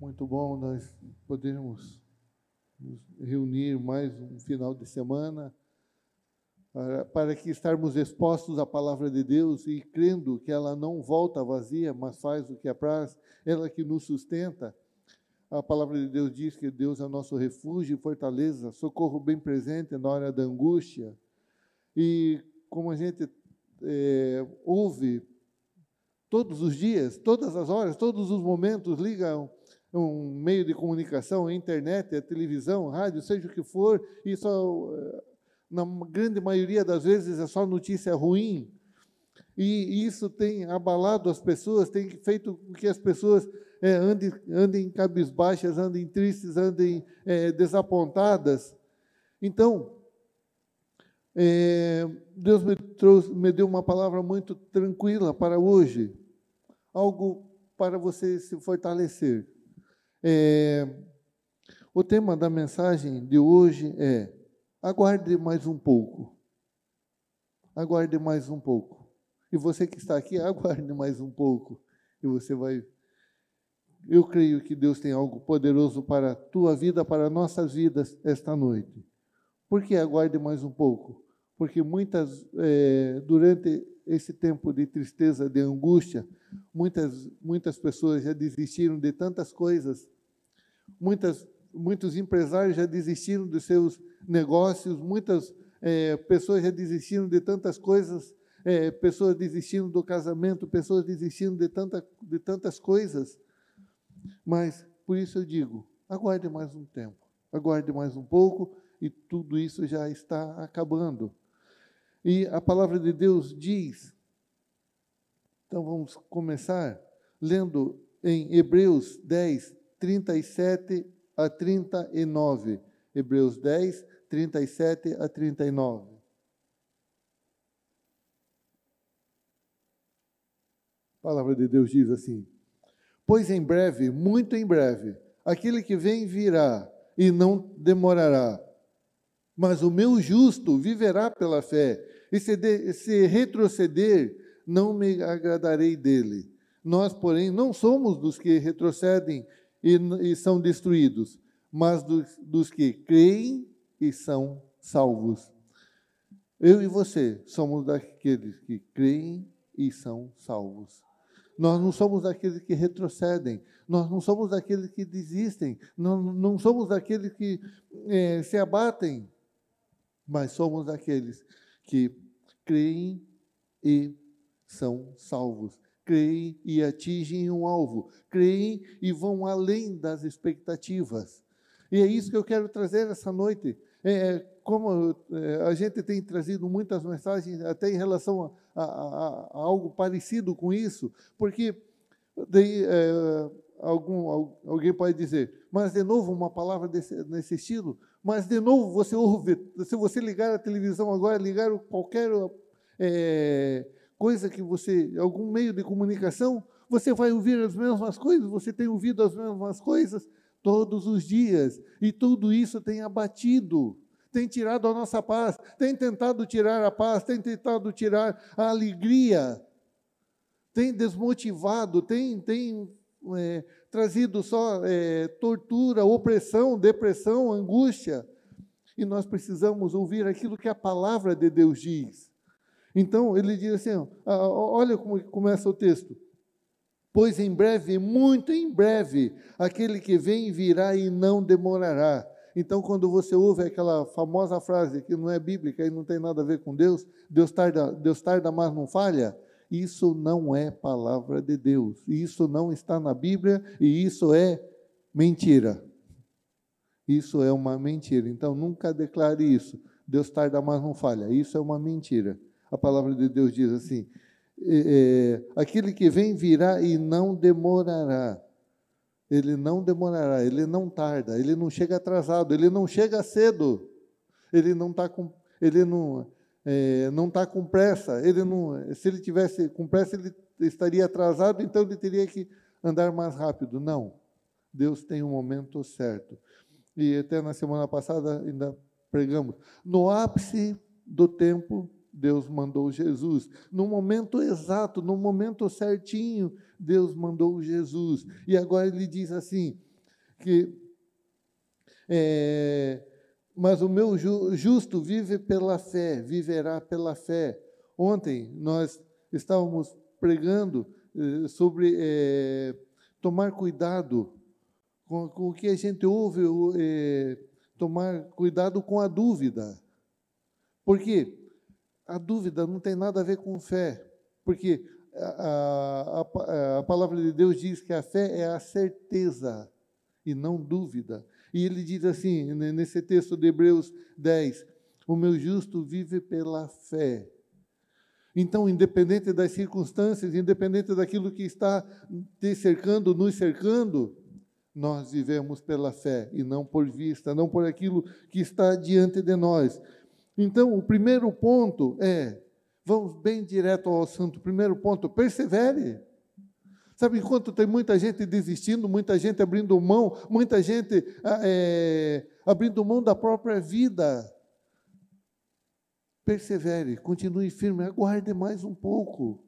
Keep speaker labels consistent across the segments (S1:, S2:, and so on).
S1: Muito bom nós podermos nos reunir mais um final de semana para, para que estarmos expostos à palavra de Deus e crendo que ela não volta vazia, mas faz o que apraz, ela que nos sustenta. A palavra de Deus diz que Deus é nosso refúgio e fortaleza, socorro bem presente na hora da angústia. E como a gente é, ouve todos os dias, todas as horas, todos os momentos, ligam um meio de comunicação, a internet, a televisão, a rádio, seja o que for, e só, eh, na grande maioria das vezes é só notícia ruim. E isso tem abalado as pessoas, tem feito com que as pessoas é, andem, andem cabisbaixas, andem tristes, andem é, desapontadas. Então, é, Deus me, trouxe, me deu uma palavra muito tranquila para hoje, algo para você se fortalecer. É, o tema da mensagem de hoje é: aguarde mais um pouco. Aguarde mais um pouco. E você que está aqui, aguarde mais um pouco. E você vai. Eu creio que Deus tem algo poderoso para a tua vida, para nossas vidas esta noite. Por que aguarde mais um pouco? Porque muitas, é, durante esse tempo de tristeza, de angústia, muitas, muitas pessoas já desistiram de tantas coisas, muitas, muitos empresários já desistiram dos seus negócios, muitas é, pessoas já desistiram de tantas coisas, é, pessoas desistiram do casamento, pessoas desistiram de, tanta, de tantas coisas. Mas, por isso eu digo, aguarde mais um tempo, aguarde mais um pouco, e tudo isso já está acabando. E a palavra de Deus diz, então vamos começar lendo em Hebreus 10, 37 a 39. Hebreus 10, 37 a 39. A palavra de Deus diz assim: Pois em breve, muito em breve, aquele que vem virá e não demorará. Mas o meu justo viverá pela fé, e se, de, se retroceder, não me agradarei dele. Nós, porém, não somos dos que retrocedem e, e são destruídos, mas dos, dos que creem e são salvos. Eu e você somos daqueles que creem e são salvos. Nós não somos daqueles que retrocedem, nós não somos daqueles que desistem, não, não somos daqueles que é, se abatem, mas somos daqueles que creem e são salvos. Creem e atingem um alvo, creem e vão além das expectativas. E é isso que eu quero trazer essa noite. É, como é, a gente tem trazido muitas mensagens até em relação a, a, a, a algo parecido com isso, porque daí, é, algum, alguém pode dizer, mas de novo uma palavra desse, nesse estilo, mas de novo você ouve, se você ligar a televisão agora, ligar qualquer é, coisa que você, algum meio de comunicação, você vai ouvir as mesmas coisas, você tem ouvido as mesmas coisas todos os dias, e tudo isso tem abatido tem tirado a nossa paz, tem tentado tirar a paz, tem tentado tirar a alegria, tem desmotivado, tem, tem é, trazido só é, tortura, opressão, depressão, angústia. E nós precisamos ouvir aquilo que a palavra de Deus diz. Então, ele diz assim: olha como começa o texto. Pois em breve, muito em breve, aquele que vem virá e não demorará. Então, quando você ouve aquela famosa frase que não é bíblica e não tem nada a ver com Deus, Deus tarda, Deus tarda, mas não falha, isso não é palavra de Deus. Isso não está na Bíblia e isso é mentira. Isso é uma mentira. Então, nunca declare isso. Deus tarda, mas não falha. Isso é uma mentira. A palavra de Deus diz assim: é, aquele que vem virá e não demorará ele não demorará, ele não tarda, ele não chega atrasado, ele não chega cedo, ele não está com, ele não é, não está com pressa, ele não, se ele tivesse com pressa ele estaria atrasado, então ele teria que andar mais rápido. Não, Deus tem um momento certo. E até na semana passada ainda pregamos no ápice do tempo Deus mandou Jesus. No momento exato, no momento certinho, Deus mandou Jesus. E agora ele diz assim: que é, mas o meu justo vive pela fé, viverá pela fé. Ontem nós estávamos pregando eh, sobre eh, tomar cuidado com, com, o que a gente ouve, eh, tomar cuidado com a dúvida. Porque a dúvida não tem nada a ver com fé. Porque a, a, a palavra de Deus diz que a fé é a certeza e não dúvida. E ele diz assim, nesse texto de Hebreus 10, o meu justo vive pela fé. Então, independente das circunstâncias, independente daquilo que está te cercando, nos cercando, nós vivemos pela fé e não por vista, não por aquilo que está diante de nós. Então, o primeiro ponto é, vamos bem direto ao assunto. Primeiro ponto, persevere. Sabe, enquanto tem muita gente desistindo, muita gente abrindo mão, muita gente é, abrindo mão da própria vida, persevere, continue firme, aguarde mais um pouco.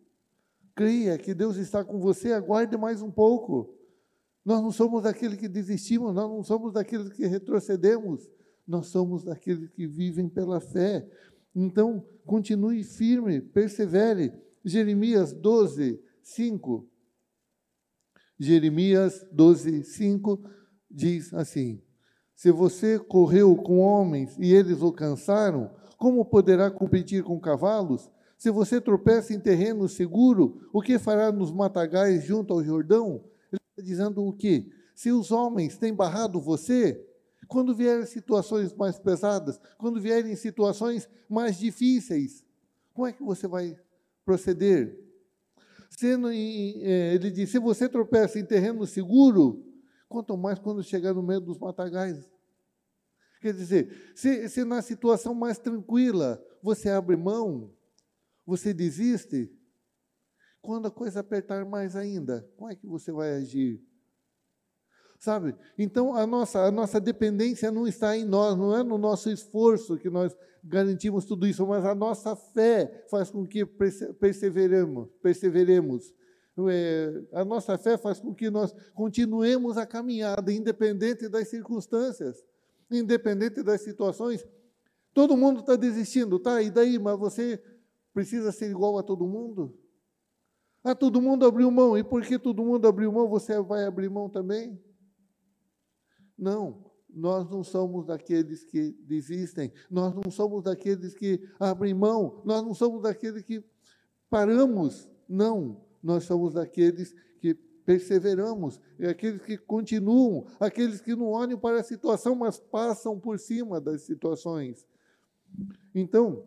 S1: Creia que Deus está com você, aguarde mais um pouco. Nós não somos daqueles que desistimos, nós não somos daqueles que retrocedemos, nós somos daqueles que vivem pela fé. Então, continue firme, persevere. Jeremias 12, 5. Jeremias 12, 5 diz assim: Se você correu com homens e eles o cansaram, como poderá competir com cavalos? Se você tropeça em terreno seguro, o que fará nos matagais junto ao Jordão? Ele está dizendo o quê? Se os homens têm barrado você, quando vierem situações mais pesadas, quando vierem situações mais difíceis, como é que você vai proceder? Sendo em, é, ele diz: se você tropeça em terreno seguro, quanto mais quando chegar no meio dos matagais. Quer dizer, se, se na situação mais tranquila você abre mão, você desiste, quando a coisa apertar mais ainda, como é que você vai agir? Sabe? Então a nossa, a nossa dependência não está em nós, não é no nosso esforço que nós garantimos tudo isso, mas a nossa fé faz com que perseveremos, perseveremos. É, a nossa fé faz com que nós continuemos a caminhada, independente das circunstâncias, independente das situações. Todo mundo está desistindo, tá? E daí? Mas você precisa ser igual a todo mundo? Ah, todo mundo abriu mão. E porque todo mundo abriu mão, você vai abrir mão também? Não, nós não somos daqueles que desistem, nós não somos daqueles que abrem mão, nós não somos daqueles que paramos. Não, nós somos daqueles que perseveramos, aqueles que continuam, aqueles que não olham para a situação, mas passam por cima das situações. Então,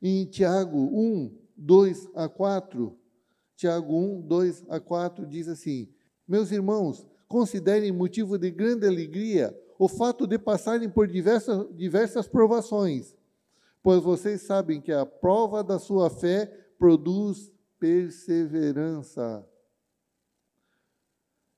S1: em Tiago 1, 2 a 4, Tiago 1, 2 a 4 diz assim: Meus irmãos, considerem motivo de grande alegria o fato de passarem por diversas, diversas provações, pois vocês sabem que a prova da sua fé produz perseverança.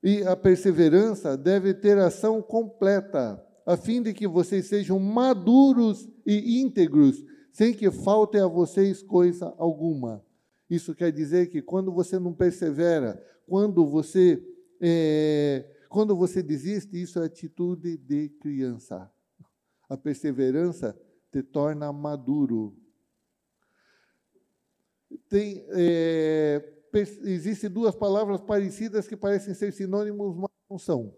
S1: E a perseverança deve ter ação completa, a fim de que vocês sejam maduros e íntegros, sem que falte a vocês coisa alguma. Isso quer dizer que quando você não persevera, quando você é, quando você desiste, isso é atitude de criança. A perseverança te torna maduro. Tem, é, Existem duas palavras parecidas que parecem ser sinônimos, mas não são.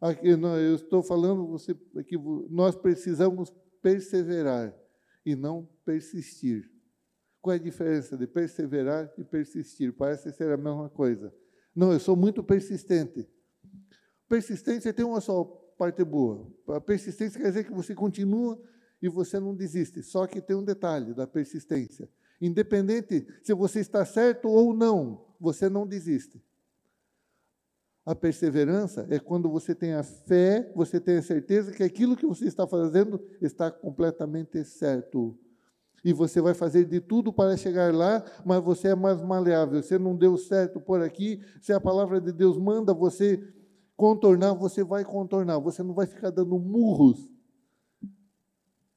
S1: Aqui, eu estou falando você, que nós precisamos perseverar e não persistir. Qual é a diferença de perseverar e persistir? Parece ser a mesma coisa. Não, eu sou muito persistente. Persistência tem uma só parte boa. A persistência quer dizer que você continua e você não desiste. Só que tem um detalhe da persistência. Independente se você está certo ou não, você não desiste. A perseverança é quando você tem a fé, você tem a certeza que aquilo que você está fazendo está completamente certo e você vai fazer de tudo para chegar lá, mas você é mais maleável. Você não deu certo por aqui, se a palavra de Deus manda você contornar, você vai contornar. Você não vai ficar dando murros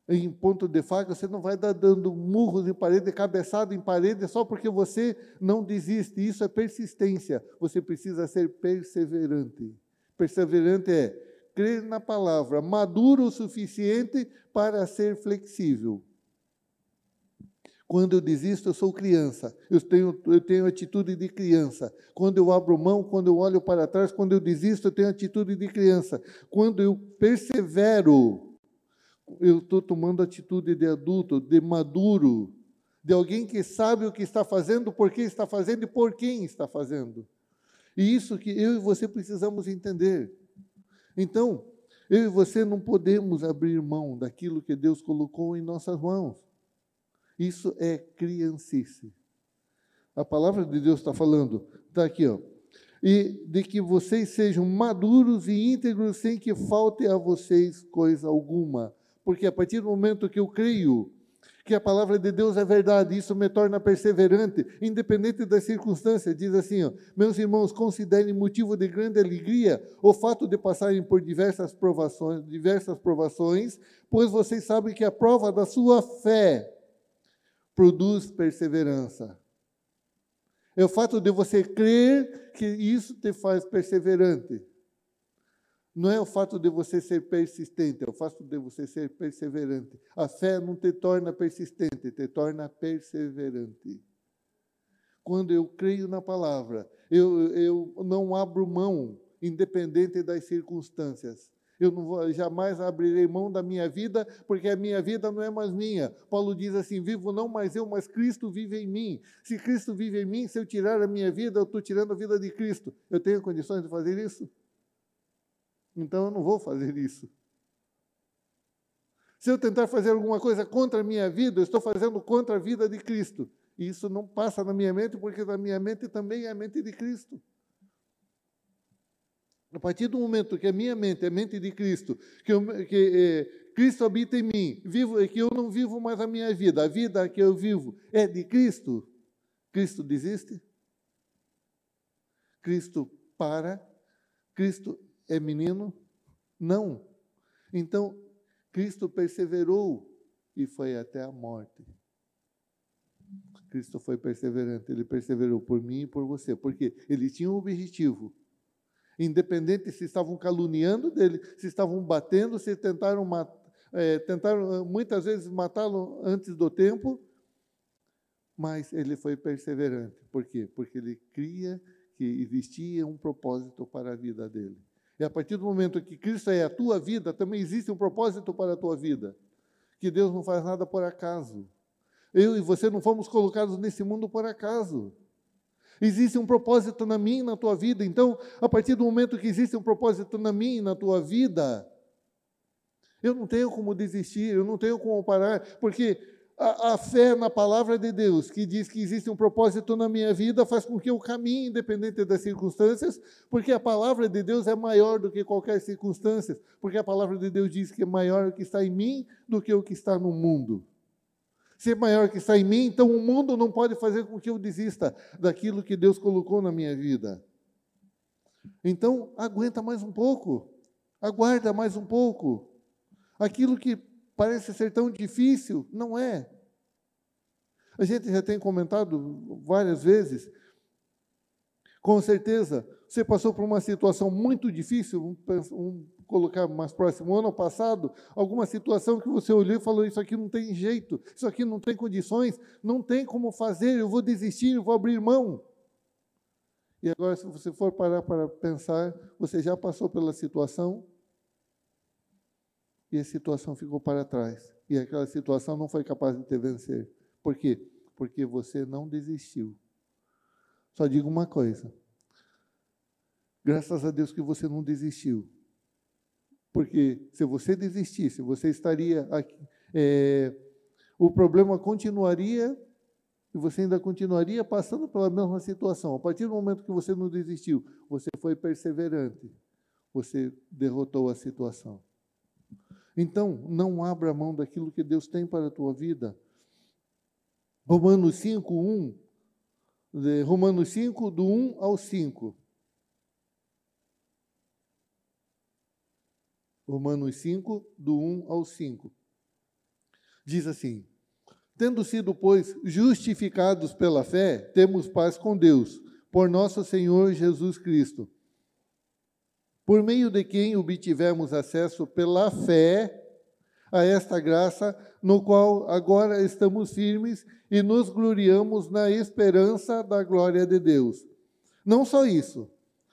S1: em ponto de faca, você não vai dar dando murros em parede, cabeçada em parede, só porque você não desiste. Isso é persistência. Você precisa ser perseverante. Perseverante é crer na palavra, maduro o suficiente para ser flexível. Quando eu desisto, eu sou criança. Eu tenho, eu tenho atitude de criança. Quando eu abro mão, quando eu olho para trás, quando eu desisto, eu tenho atitude de criança. Quando eu persevero, eu estou tomando atitude de adulto, de maduro, de alguém que sabe o que está fazendo, por que está fazendo e por quem está fazendo. E isso que eu e você precisamos entender. Então, eu e você não podemos abrir mão daquilo que Deus colocou em nossas mãos. Isso é criancice. A palavra de Deus está falando, está aqui, ó. E de que vocês sejam maduros e íntegros sem que falte a vocês coisa alguma. Porque a partir do momento que eu creio que a palavra de Deus é verdade, isso me torna perseverante, independente das circunstâncias. Diz assim, ó, meus irmãos, considerem motivo de grande alegria o fato de passarem por diversas provações, diversas provações, pois vocês sabem que a prova da sua fé produz perseverança. É o fato de você crer que isso te faz perseverante. Não é o fato de você ser persistente, é o fato de você ser perseverante. A fé não te torna persistente, te torna perseverante. Quando eu creio na palavra, eu, eu não abro mão, independente das circunstâncias. Eu não vou, jamais abrirei mão da minha vida, porque a minha vida não é mais minha. Paulo diz assim: vivo não mais eu, mas Cristo vive em mim. Se Cristo vive em mim, se eu tirar a minha vida, eu estou tirando a vida de Cristo. Eu tenho condições de fazer isso? Então eu não vou fazer isso. Se eu tentar fazer alguma coisa contra a minha vida, eu estou fazendo contra a vida de Cristo. E isso não passa na minha mente, porque na minha mente também é a mente de Cristo. A partir do momento que a minha mente é a mente de Cristo, que, eu, que é, Cristo habita em mim, vivo, que eu não vivo mais a minha vida, a vida que eu vivo é de Cristo, Cristo desiste? Cristo para? Cristo é menino? Não. Então, Cristo perseverou e foi até a morte. Cristo foi perseverante, ele perseverou por mim e por você, porque ele tinha um objetivo. Independente se estavam caluniando dele, se estavam batendo, se tentaram, é, tentaram muitas vezes matá-lo antes do tempo, mas ele foi perseverante. Por quê? Porque ele cria que existia um propósito para a vida dele. E a partir do momento que Cristo é a tua vida, também existe um propósito para a tua vida. Que Deus não faz nada por acaso. Eu e você não fomos colocados nesse mundo por acaso. Existe um propósito na minha na tua vida. Então, a partir do momento que existe um propósito na minha na tua vida, eu não tenho como desistir, eu não tenho como parar, porque a, a, fé na palavra de Deus, que diz que existe um propósito na minha vida, faz com que eu caminhe independente das circunstâncias, porque a palavra de Deus é maior do que qualquer circunstância, porque a palavra de Deus diz que é maior o que está em mim do que o que está no mundo. Se é maior que está em mim, então o mundo não pode fazer com que eu desista daquilo que Deus colocou na minha vida. Então, aguenta mais um pouco, aguarda mais um pouco. Aquilo que parece ser tão difícil, não é. A gente já tem comentado várias vezes. Com certeza, você passou por uma situação muito difícil, vamos um, colocar mais próximo, ano passado, alguma situação que você olhou e falou: Isso aqui não tem jeito, isso aqui não tem condições, não tem como fazer, eu vou desistir, eu vou abrir mão. E agora, se você for parar para pensar, você já passou pela situação, e a situação ficou para trás. E aquela situação não foi capaz de te vencer. Por quê? Porque você não desistiu. Só digo uma coisa. Graças a Deus que você não desistiu. Porque se você desistisse, você estaria aqui. É, o problema continuaria e você ainda continuaria passando pela mesma situação. A partir do momento que você não desistiu, você foi perseverante. Você derrotou a situação. Então, não abra mão daquilo que Deus tem para a tua vida. Romanos 5, 1. Romanos 5, do 1 ao 5. Romanos 5, do 1 ao 5. Diz assim: Tendo sido, pois, justificados pela fé, temos paz com Deus, por nosso Senhor Jesus Cristo por meio de quem obtivemos acesso pela fé a esta graça, no qual agora estamos firmes e nos gloriamos na esperança da glória de Deus. Não só isso,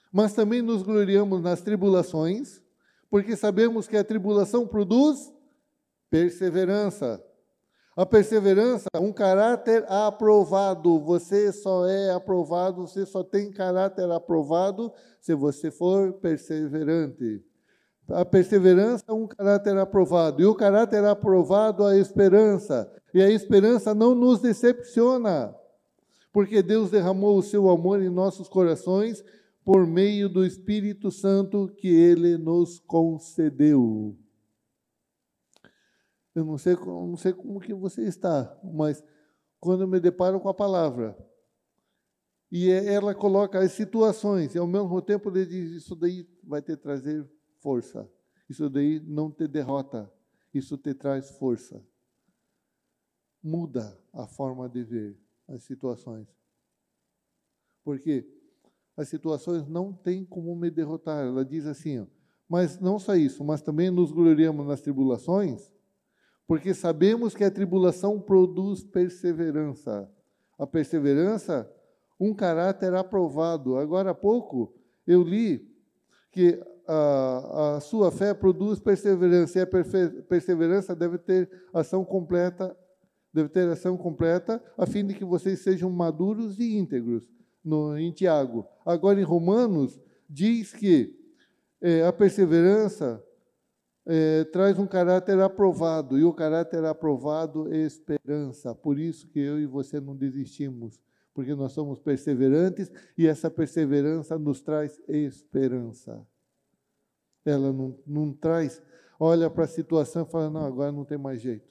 S1: mas também nos gloriamos nas tribulações, porque sabemos que a tribulação produz perseverança. A perseverança, um caráter aprovado. Você só é aprovado, você só tem caráter aprovado se você for perseverante. A perseverança é um caráter aprovado. E o caráter aprovado, a esperança. E a esperança não nos decepciona, porque Deus derramou o seu amor em nossos corações por meio do Espírito Santo que ele nos concedeu. Eu não sei, não sei como que você está, mas quando eu me deparo com a palavra, e é, ela coloca as situações, e ao mesmo tempo ele diz: Isso daí vai te trazer força, isso daí não te derrota, isso te traz força. Muda a forma de ver as situações. Porque as situações não têm como me derrotar. Ela diz assim, mas não só isso, mas também nos gloriamos nas tribulações, porque sabemos que a tribulação produz perseverança. A perseverança, um caráter aprovado. Agora há pouco eu li que a, a sua fé produz perseverança, e a perseverança deve ter ação completa, deve ter ação completa, a fim de que vocês sejam maduros e íntegros, no, em Tiago. Agora, em Romanos, diz que é, a perseverança é, traz um caráter aprovado, e o caráter aprovado é esperança. Por isso que eu e você não desistimos, porque nós somos perseverantes e essa perseverança nos traz esperança. Ela não, não traz, olha para a situação e fala: não, agora não tem mais jeito.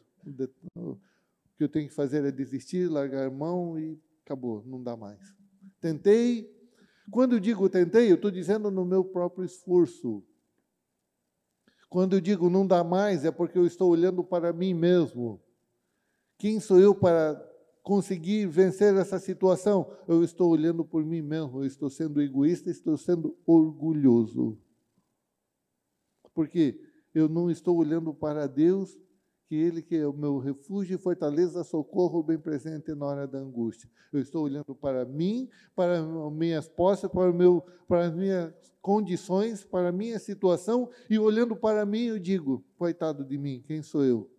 S1: O que eu tenho que fazer é desistir, largar mão e acabou, não dá mais. Tentei. Quando eu digo tentei, eu estou dizendo no meu próprio esforço. Quando eu digo não dá mais, é porque eu estou olhando para mim mesmo. Quem sou eu para conseguir vencer essa situação? Eu estou olhando por mim mesmo, eu estou sendo egoísta, estou sendo orgulhoso. Porque eu não estou olhando para Deus, que Ele que é o meu refúgio e fortaleza, socorro bem presente na hora da angústia. Eu estou olhando para mim, para minhas posses, para, meu, para as minhas condições, para a minha situação, e olhando para mim eu digo, coitado de mim, quem sou eu?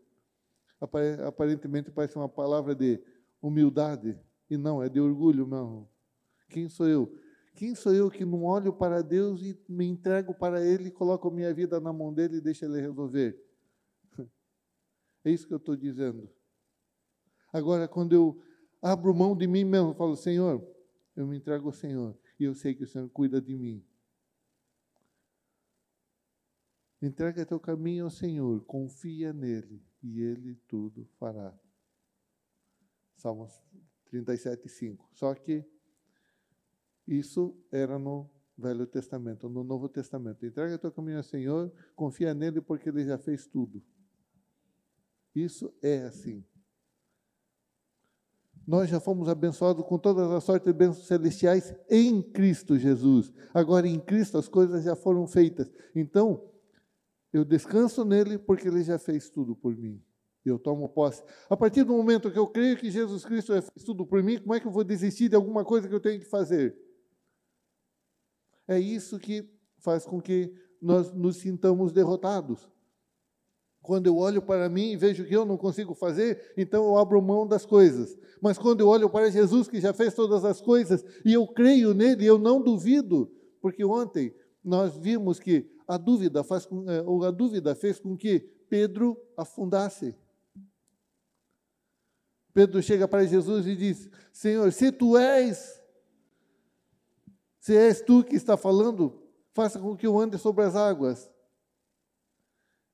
S1: Aparentemente parece uma palavra de humildade, e não, é de orgulho mesmo. Quem sou eu? Quem sou eu que não olho para Deus e me entrego para Ele, coloco minha vida na mão dele e deixo Ele resolver? É isso que eu estou dizendo. Agora, quando eu abro mão de mim mesmo, falo, Senhor, eu me entrego ao Senhor e eu sei que o Senhor cuida de mim. Entrega teu caminho ao Senhor, confia nele e ele tudo fará. Salmos 37, 5. Só que isso era no Velho Testamento. No Novo Testamento, entrega teu caminho ao Senhor, confia nele porque ele já fez tudo. Isso é assim. Nós já fomos abençoados com todas as sortes de bênçãos celestiais em Cristo Jesus. Agora, em Cristo, as coisas já foram feitas. Então, eu descanso nele porque ele já fez tudo por mim. Eu tomo posse. A partir do momento que eu creio que Jesus Cristo já fez tudo por mim, como é que eu vou desistir de alguma coisa que eu tenho que fazer? É isso que faz com que nós nos sintamos derrotados. Quando eu olho para mim e vejo que eu não consigo fazer, então eu abro mão das coisas. Mas quando eu olho para Jesus, que já fez todas as coisas, e eu creio nele, eu não duvido, porque ontem nós vimos que a dúvida, faz com, eh, ou a dúvida fez com que Pedro afundasse. Pedro chega para Jesus e diz: Senhor, se tu és se és tu que está falando, faça com que eu ande sobre as águas.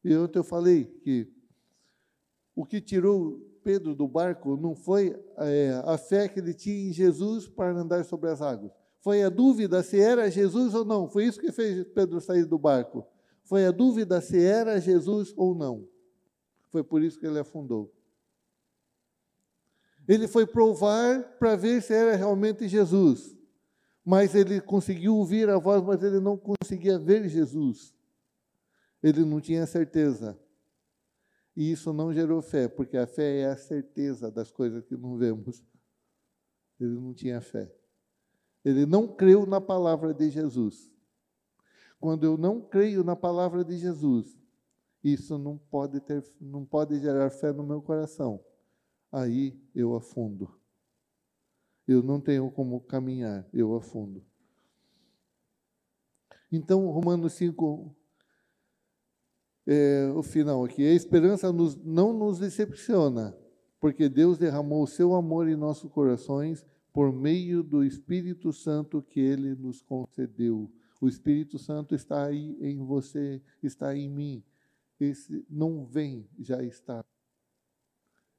S1: E ontem eu falei que o que tirou Pedro do barco não foi é, a fé que ele tinha em Jesus para andar sobre as águas. Foi a dúvida se era Jesus ou não. Foi isso que fez Pedro sair do barco. Foi a dúvida se era Jesus ou não. Foi por isso que ele afundou. Ele foi provar para ver se era realmente Jesus. mas ele conseguiu ouvir a voz, mas ele não conseguia ver Jesus. Ele não tinha certeza. E isso não gerou fé, porque a fé é a certeza das coisas que não vemos. Ele não tinha fé. Ele não creu na palavra de Jesus. Quando eu não creio na palavra de Jesus, isso não pode ter, não pode gerar fé no meu coração. Aí eu afundo. Eu não tenho como caminhar, eu afundo. Então, Romanos 5, é, o final aqui. A esperança nos, não nos decepciona, porque Deus derramou o seu amor em nossos corações por meio do Espírito Santo que ele nos concedeu. O Espírito Santo está aí em você, está em mim. Esse não vem, já está.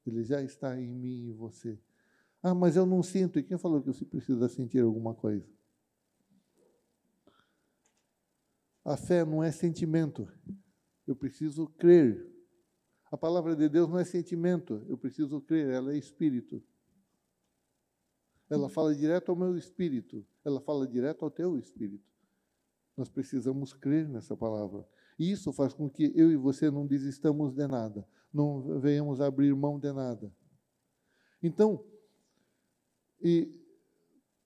S1: Ele já está em mim e você. Ah, mas eu não sinto. E quem falou que você precisa sentir alguma coisa? A fé não é sentimento. Eu preciso crer. A palavra de Deus não é sentimento. Eu preciso crer. Ela é espírito. Ela fala direto ao meu espírito. Ela fala direto ao teu espírito. Nós precisamos crer nessa palavra. E isso faz com que eu e você não desistamos de nada, não venhamos abrir mão de nada. Então, e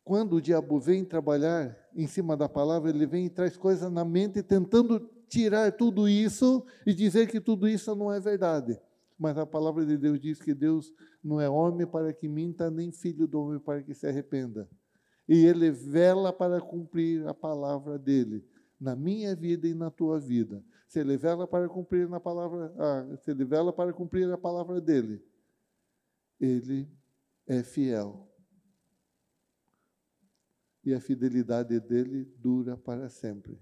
S1: quando o diabo vem trabalhar em cima da palavra, ele vem e traz coisas na mente tentando tirar tudo isso e dizer que tudo isso não é verdade. Mas a palavra de Deus diz que Deus não é homem para que minta, nem filho do homem para que se arrependa. E ele vela para cumprir a palavra dele na minha vida e na tua vida. Se ele vela para cumprir na palavra, ah, se ele vela para cumprir a palavra dele, ele é fiel e a fidelidade dele dura para sempre.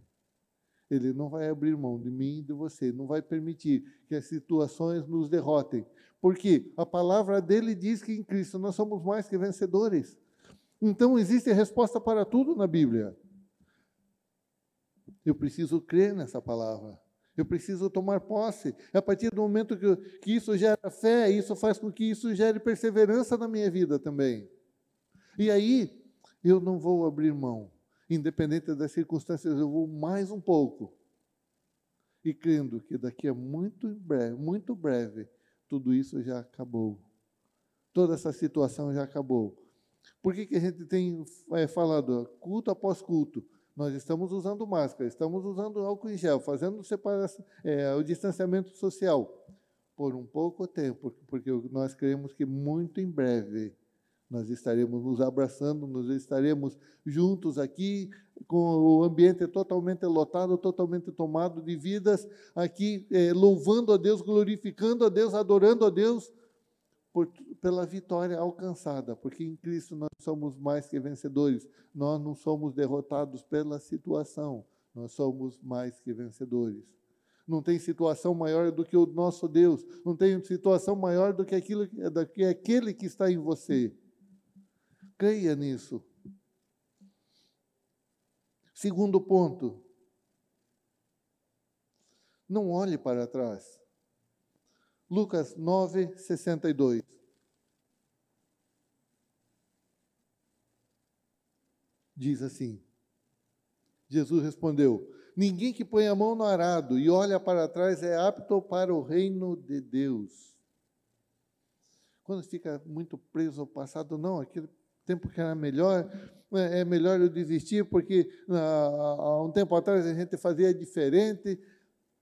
S1: Ele não vai abrir mão de mim e de você, não vai permitir que as situações nos derrotem. Porque a palavra dele diz que em Cristo nós somos mais que vencedores. Então existe resposta para tudo na Bíblia. Eu preciso crer nessa palavra. Eu preciso tomar posse. É a partir do momento que, que isso gera fé, isso faz com que isso gere perseverança na minha vida também. E aí, eu não vou abrir mão. Independente das circunstâncias, eu vou mais um pouco. E crendo que daqui a muito breve, muito breve, tudo isso já acabou. Toda essa situação já acabou. Por que, que a gente tem é, falado culto após culto? Nós estamos usando máscara, estamos usando álcool em gel, fazendo separação, é, o distanciamento social por um pouco tempo, porque nós cremos que muito em breve nós estaremos nos abraçando, nós estaremos juntos aqui, com o ambiente totalmente lotado, totalmente tomado de vidas, aqui eh, louvando a Deus, glorificando a Deus, adorando a Deus por, pela vitória alcançada, porque em Cristo nós somos mais que vencedores, nós não somos derrotados pela situação, nós somos mais que vencedores. Não tem situação maior do que o nosso Deus, não tem situação maior do que, aquilo, do que aquele que está em você. Creia nisso. Segundo ponto, não olhe para trás. Lucas 9, 62. Diz assim: Jesus respondeu: Ninguém que põe a mão no arado e olha para trás é apto para o reino de Deus. Quando fica muito preso ao passado, não, aquilo tempo que era melhor, é, é melhor eu desistir, porque ah, há um tempo atrás a gente fazia diferente,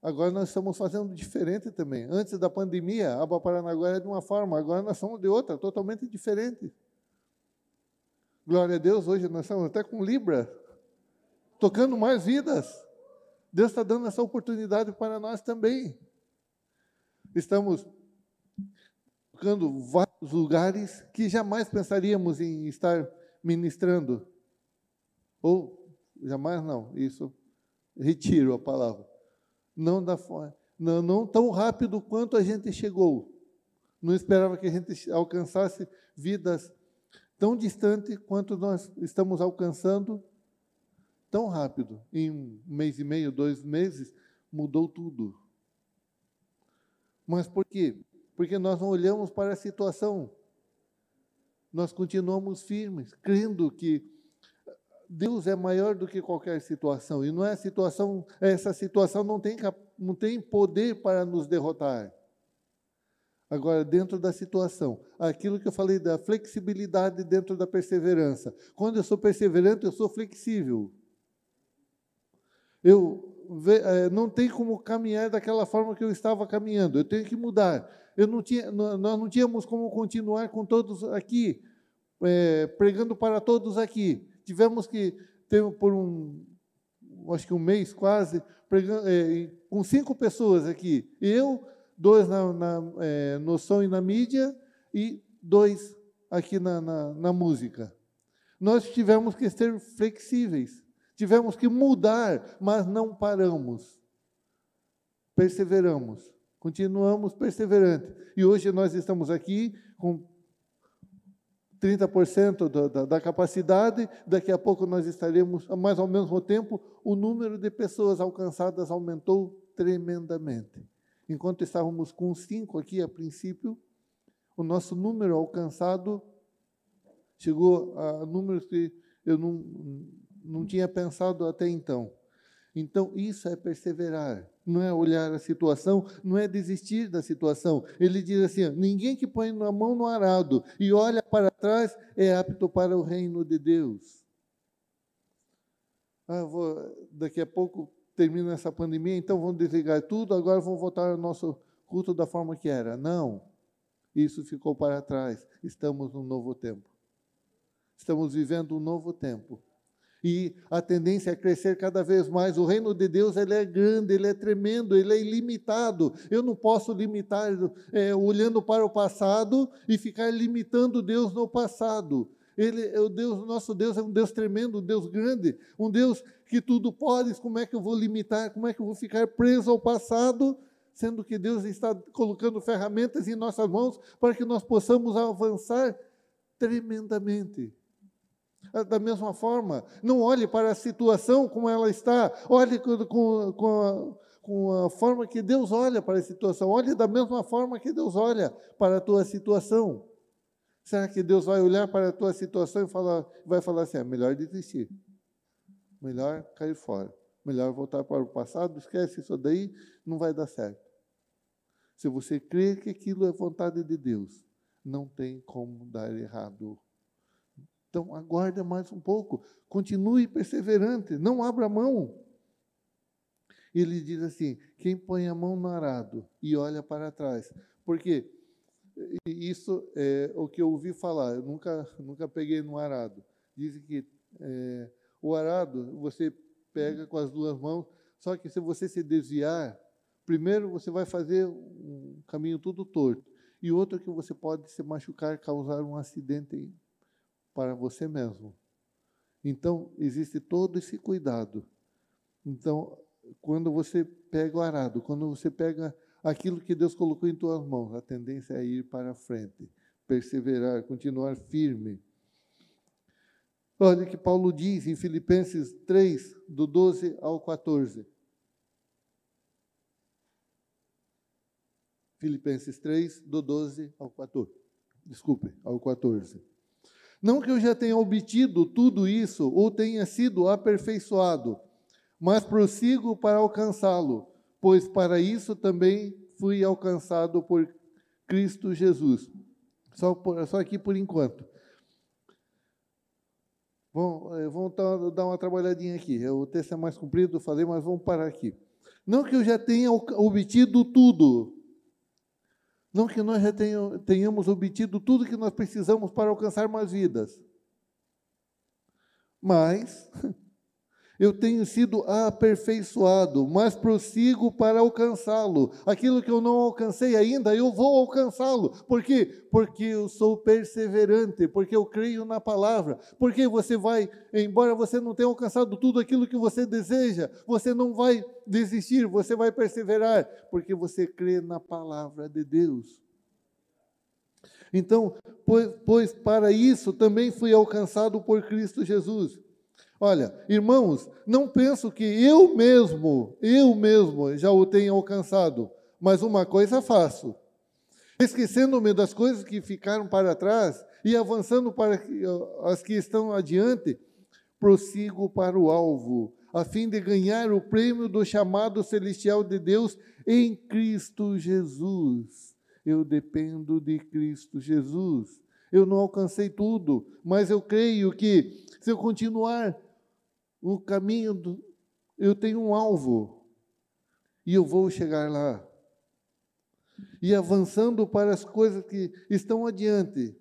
S1: agora nós estamos fazendo diferente também. Antes da pandemia, a Paranaguá era de uma forma, agora nós somos de outra, totalmente diferente. Glória a Deus, hoje nós estamos até com Libra, tocando mais vidas. Deus está dando essa oportunidade para nós também. Estamos tocando vários lugares que jamais pensaríamos em estar ministrando. Ou jamais não, isso retiro a palavra. Não da não, não tão rápido quanto a gente chegou. Não esperava que a gente alcançasse vidas tão distantes quanto nós estamos alcançando tão rápido. Em um mês e meio, dois meses, mudou tudo. Mas por quê? Porque nós não olhamos para a situação. Nós continuamos firmes, crendo que Deus é maior do que qualquer situação e não é situação, essa situação não tem não tem poder para nos derrotar. Agora, dentro da situação, aquilo que eu falei da flexibilidade dentro da perseverança. Quando eu sou perseverante, eu sou flexível. Eu não tem como caminhar daquela forma que eu estava caminhando. Eu tenho que mudar. Eu não tinha, nós não tínhamos como continuar com todos aqui, é, pregando para todos aqui. Tivemos que ter por um, acho que um mês quase, pregando, é, com cinco pessoas aqui. Eu, dois na, na é, e na mídia e dois aqui na, na, na música. Nós tivemos que ser flexíveis, tivemos que mudar, mas não paramos. Perseveramos, continuamos perseverantes. E hoje nós estamos aqui com 30% da, da, da, capacidade, daqui a pouco nós estaremos, mas ao mesmo tempo, o número de pessoas alcançadas aumentou tremendamente. Enquanto estávamos com cinco aqui a princípio, o nosso número alcançado chegou a números que eu não, não tinha pensado até então. Então, isso é perseverar, não é olhar a situação, não é desistir da situação. Ele diz assim: ninguém que põe a mão no arado e olha para trás é apto para o reino de Deus. Ah, vou, daqui a pouco termina essa pandemia, então vamos desligar tudo, agora vamos voltar ao nosso culto da forma que era. Não, isso ficou para trás. Estamos num novo tempo. Estamos vivendo um novo tempo. E a tendência é crescer cada vez mais. O reino de Deus ele é grande, ele é tremendo, ele é ilimitado. Eu não posso limitar é, olhando para o passado e ficar limitando Deus no passado. Ele, é o Deus, nosso Deus é um Deus tremendo, um Deus grande, um Deus que tudo pode. Como é que eu vou limitar? Como é que eu vou ficar preso ao passado? Sendo que Deus está colocando ferramentas em nossas mãos para que nós possamos avançar tremendamente. Ah, da mesma forma, não olhe para a situação como ela está, olhe com, com, a, com a forma que Deus olha para a situação, olhe da mesma forma que Deus olha para a tua situação. Será que Deus vai olhar para a tua situação e falar, vai falar assim: é melhor desistir, melhor cair fora, melhor voltar para o passado, esquece isso daí, não vai dar certo. Se você crê que aquilo é vontade de Deus, não tem como dar errado. Então, aguarde mais um pouco, continue perseverante, não abra mão. Ele diz assim: quem põe a mão no arado e olha para trás. Porque isso é o que eu ouvi falar, eu nunca, nunca peguei no arado. Dizem que é, o arado você pega com as duas mãos, só que se você se desviar, primeiro você vai fazer um caminho tudo torto, e outro que você pode se machucar, causar um acidente para você mesmo. Então, existe todo esse cuidado. Então, quando você pega o arado, quando você pega aquilo que Deus colocou em tuas mãos. A tendência é ir para frente, perseverar, continuar firme. Olha o que Paulo diz em Filipenses 3, do 12 ao 14. Filipenses 3, do 12 ao 14. Desculpe, ao 14. Não que eu já tenha obtido tudo isso ou tenha sido aperfeiçoado, mas prossigo para alcançá-lo pois para isso também fui alcançado por Cristo Jesus. Só, por, só aqui por enquanto. Vamos, eh, vamos dar uma trabalhadinha aqui. O texto é mais comprido, falei, mas vamos parar aqui. Não que eu já tenha obtido tudo. Não que nós já tenhamos obtido tudo que nós precisamos para alcançar mais vidas. Mas eu tenho sido aperfeiçoado, mas prossigo para alcançá-lo. Aquilo que eu não alcancei ainda, eu vou alcançá-lo. Por quê? Porque eu sou perseverante, porque eu creio na palavra. Porque você vai, embora você não tenha alcançado tudo aquilo que você deseja, você não vai desistir, você vai perseverar, porque você crê na palavra de Deus. Então, pois, pois para isso também fui alcançado por Cristo Jesus. Olha, irmãos, não penso que eu mesmo, eu mesmo já o tenha alcançado, mas uma coisa faço. Esquecendo-me das coisas que ficaram para trás e avançando para as que estão adiante, prossigo para o alvo, a fim de ganhar o prêmio do chamado celestial de Deus em Cristo Jesus. Eu dependo de Cristo Jesus. Eu não alcancei tudo, mas eu creio que se eu continuar o caminho, do, eu tenho um alvo e eu vou chegar lá. E avançando para as coisas que estão adiante,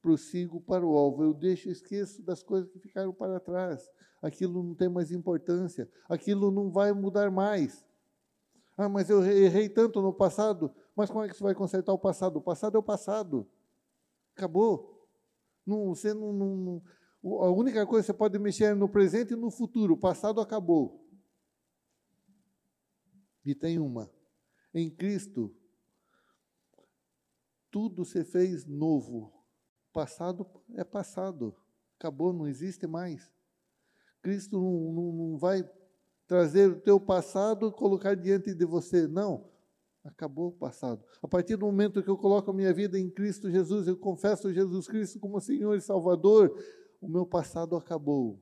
S1: prossigo para o alvo. Eu deixo, esqueço das coisas que ficaram para trás. Aquilo não tem mais importância. Aquilo não vai mudar mais. Ah, mas eu errei tanto no passado. Mas como é que você vai consertar o passado? O passado é o passado. Acabou. Não, você não, não, não, a única coisa que você pode mexer é no presente e no futuro. O passado acabou. E tem uma. Em Cristo, tudo se fez novo. Passado é passado, acabou, não existe mais. Cristo não, não, não vai trazer o teu passado e colocar diante de você, não. Acabou o passado. A partir do momento que eu coloco a minha vida em Cristo Jesus, eu confesso Jesus Cristo como Senhor e Salvador, o meu passado acabou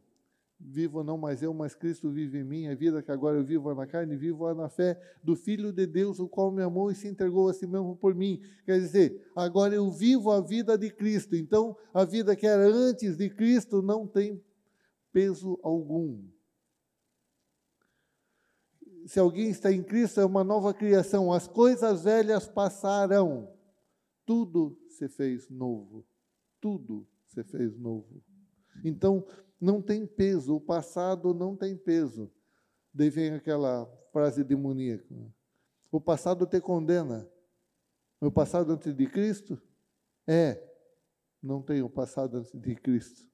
S1: vivo não mais eu, mas Cristo vive em mim, a vida que agora eu vivo na carne, vivo na fé do Filho de Deus, o qual me amou e se entregou a si mesmo por mim. Quer dizer, agora eu vivo a vida de Cristo, então a vida que era antes de Cristo não tem peso algum. Se alguém está em Cristo, é uma nova criação, as coisas velhas passaram, tudo se fez novo, tudo se fez novo. Então, não tem peso, o passado não tem peso. Daí vem aquela frase demoníaca. Né? O passado te condena. O passado antes de Cristo? É. Não tem o passado antes de Cristo.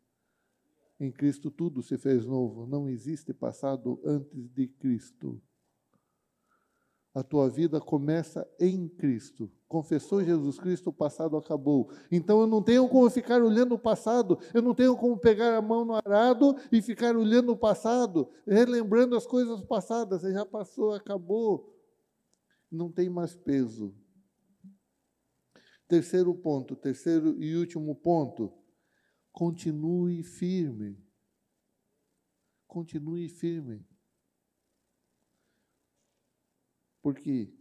S1: Em Cristo tudo se fez novo. Não existe passado antes de Cristo. A tua vida começa em Cristo. Confessou Jesus Cristo, o passado acabou. Então eu não tenho como ficar olhando o passado, eu não tenho como pegar a mão no arado e ficar olhando o passado, relembrando as coisas passadas. Você já passou, acabou. Não tem mais peso. Terceiro ponto, terceiro e último ponto. Continue firme. Continue firme. Por quê?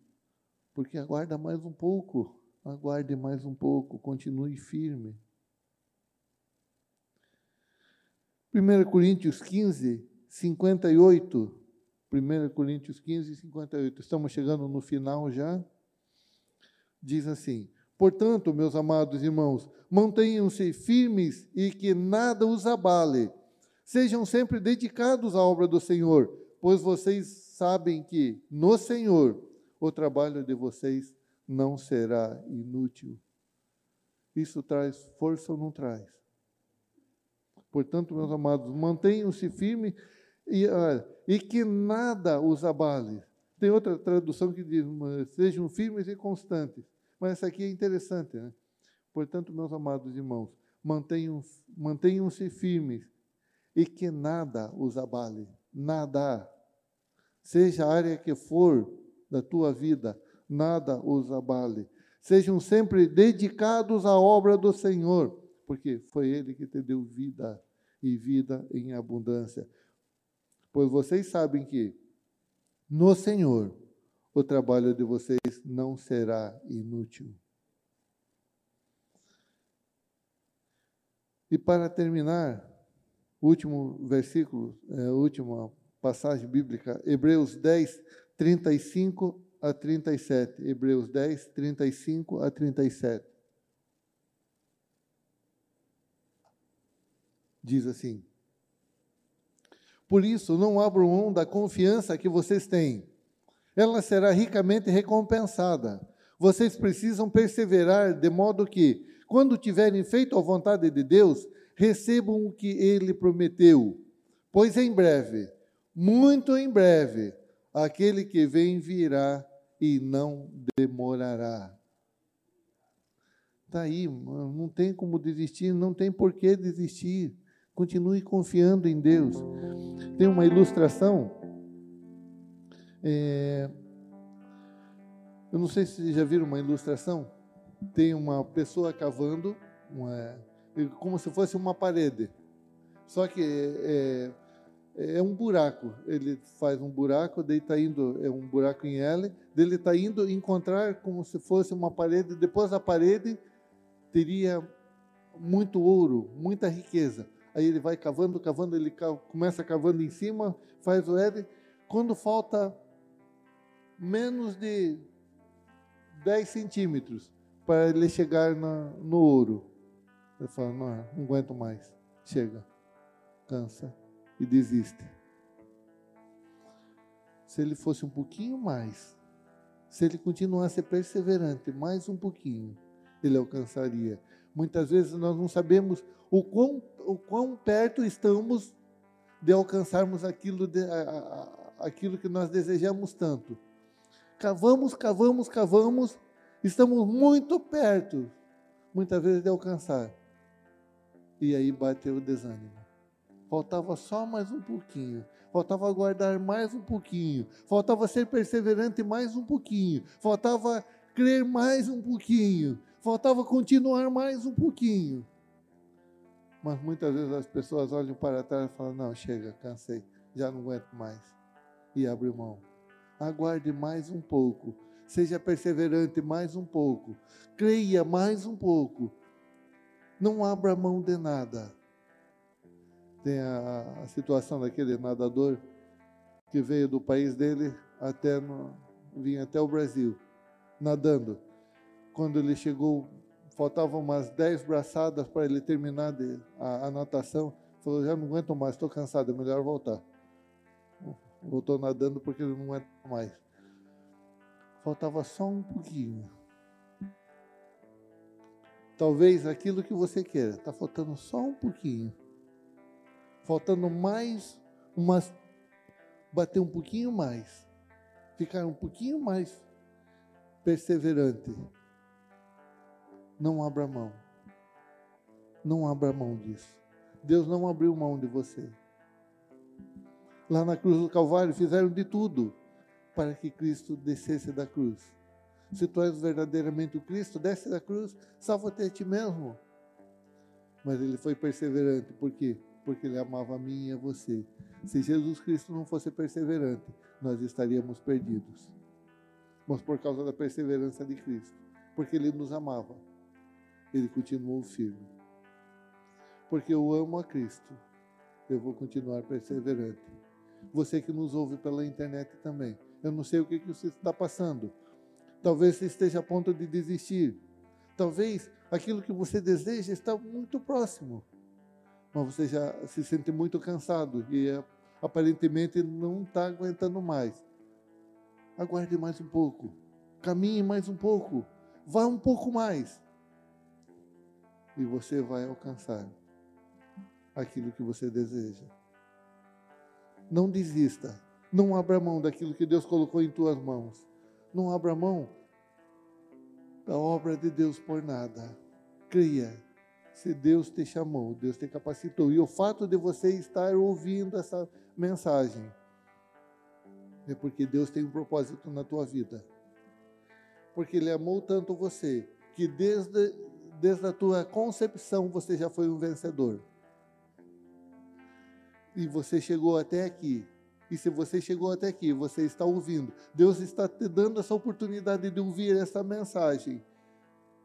S1: Porque aguarda mais um pouco, aguarde mais um pouco, continue firme. 1 Coríntios 15, 58. 1 Coríntios 15, 58. Estamos chegando no final já. Diz assim: Portanto, meus amados irmãos, mantenham-se firmes e que nada os abale. Sejam sempre dedicados à obra do Senhor, pois vocês sabem que no Senhor o trabalho de vocês não será inútil. Isso traz força ou não traz? Portanto, meus amados, mantenham-se firmes e, ah, e que nada os abale. Tem outra tradução que diz: sejam firmes e constantes. Mas essa aqui é interessante, né? Portanto, meus amados irmãos, mantenham-se mantenham firmes e que nada os abale. Nada seja a área que for da tua vida, nada os abale. Sejam sempre dedicados à obra do Senhor, porque foi Ele que te deu vida e vida em abundância. Pois vocês sabem que no Senhor o trabalho de vocês não será inútil. E para terminar, último versículo, é, última passagem bíblica, Hebreus 10, 35 a 37. Hebreus 10, 35 a 37. Diz assim: Por isso, não abram mão da confiança que vocês têm. Ela será ricamente recompensada. Vocês precisam perseverar de modo que, quando tiverem feito a vontade de Deus, recebam o que ele prometeu. Pois em breve muito em breve, aquele que vem virá e não demorará. Está aí, não tem como desistir, não tem por que desistir. Continue confiando em Deus. Tem uma ilustração. É, eu não sei se já viram uma ilustração. Tem uma pessoa cavando, uma, como se fosse uma parede. Só que é, é, um buraco. Ele faz um buraco, daí está indo, é um buraco em L, dele está indo encontrar como se fosse uma parede. Depois da parede teria muito ouro, muita riqueza. Aí ele vai cavando, cavando, ele começa cavando em cima, faz o L. Quando falta menos de 10 centímetros para ele chegar na, no ouro, ele fala: não, não aguento mais. Chega, cansa e desiste. Se ele fosse um pouquinho mais, se ele continuasse perseverante mais um pouquinho, ele alcançaria. Muitas vezes nós não sabemos o quão, o quão perto estamos de alcançarmos aquilo, de, a, a, aquilo que nós desejamos tanto. Cavamos, cavamos, cavamos, estamos muito perto, muitas vezes, de alcançar. E aí bateu o desânimo. Faltava só mais um pouquinho. Faltava guardar mais um pouquinho. Faltava ser perseverante mais um pouquinho. Faltava crer mais um pouquinho. Faltava continuar mais um pouquinho. Mas muitas vezes as pessoas olham para trás e falam: Não, chega, cansei, já não aguento mais. E abre mão. Aguarde mais um pouco. Seja perseverante mais um pouco. Creia mais um pouco. Não abra mão de nada. Tem a, a situação daquele nadador que veio do país dele até no, vinha até o Brasil, nadando. Quando ele chegou, faltavam umas dez braçadas para ele terminar de, a, a natação. Falou, já não aguento mais, estou cansado, é melhor voltar. Voltou nadando porque ele não aguenta mais. Faltava só um pouquinho. Talvez aquilo que você queira, está faltando só um pouquinho. Faltando mais, umas, bater um pouquinho mais. Ficar um pouquinho mais perseverante. Não abra mão. Não abra mão disso. Deus não abriu mão de você. Lá na cruz do Calvário fizeram de tudo para que Cristo descesse da cruz. Se tu és verdadeiramente o Cristo, desce da cruz, salva-te a ti mesmo. Mas ele foi perseverante, por quê? Porque ele amava a mim e a você. Se Jesus Cristo não fosse perseverante, nós estaríamos perdidos. Mas por causa da perseverança de Cristo, porque ele nos amava ele continuou firme. Porque eu amo a Cristo, eu vou continuar perseverante. Você que nos ouve pela internet também, eu não sei o que, que você está passando. Talvez você esteja a ponto de desistir. Talvez aquilo que você deseja está muito próximo. Mas você já se sente muito cansado e aparentemente não está aguentando mais. Aguarde mais um pouco. Caminhe mais um pouco. Vá um pouco mais e você vai alcançar aquilo que você deseja. Não desista. Não abra mão daquilo que Deus colocou em tuas mãos. Não abra mão da obra de Deus por nada. Creia. Se Deus te chamou, Deus te capacitou. E o fato de você estar ouvindo essa mensagem é porque Deus tem um propósito na tua vida. Porque Ele amou tanto você que desde desde a tua concepção você já foi um vencedor. E você chegou até aqui. E se você chegou até aqui, você está ouvindo. Deus está te dando essa oportunidade de ouvir essa mensagem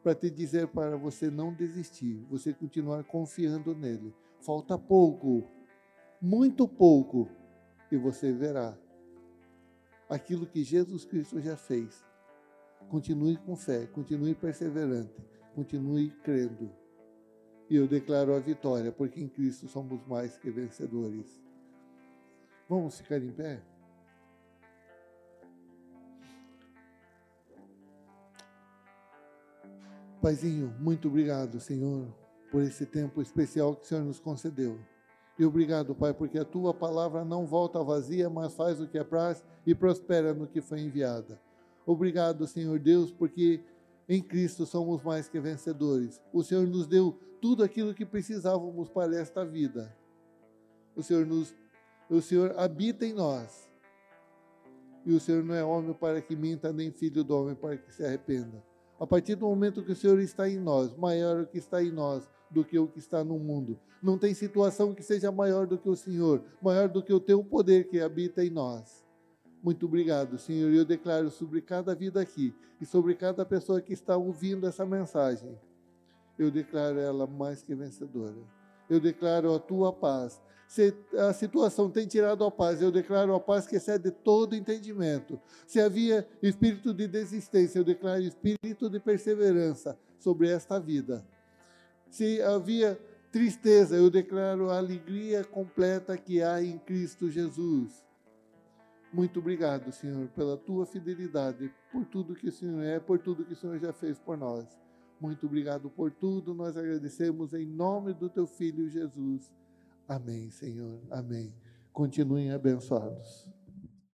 S1: para te dizer para você não desistir, você continuar confiando nele. Falta pouco, muito pouco, e você verá aquilo que Jesus Cristo já fez. Continue com fé, continue perseverante continue crendo. E eu declaro a vitória, porque em Cristo somos mais que vencedores. Vamos ficar em pé? Paizinho, muito obrigado, Senhor, por esse tempo especial que o Senhor nos concedeu. E obrigado, Pai, porque a tua palavra não volta vazia, mas faz o que prazo e prospera no que foi enviada. Obrigado, Senhor Deus, porque em Cristo somos mais que vencedores. O Senhor nos deu tudo aquilo que precisávamos para esta vida. O Senhor nos o Senhor habita em nós. E o Senhor não é homem para que minta, nem filho do homem para que se arrependa. A partir do momento que o Senhor está em nós, maior o que está em nós do que o que está no mundo. Não tem situação que seja maior do que o Senhor, maior do que o teu poder que habita em nós. Muito obrigado, Senhor. Eu declaro sobre cada vida aqui e sobre cada pessoa que está ouvindo essa mensagem. Eu declaro ela mais que vencedora. Eu declaro a tua paz. Se a situação tem tirado a paz, eu declaro a paz que excede todo entendimento. Se havia espírito de desistência, eu declaro espírito de perseverança sobre esta vida. Se havia tristeza, eu declaro a alegria completa que há em Cristo Jesus. Muito obrigado, Senhor, pela tua fidelidade, por tudo que o Senhor é, por tudo que o Senhor já fez por nós. Muito obrigado por tudo, nós agradecemos em nome do teu filho Jesus. Amém, Senhor. Amém. Continuem abençoados.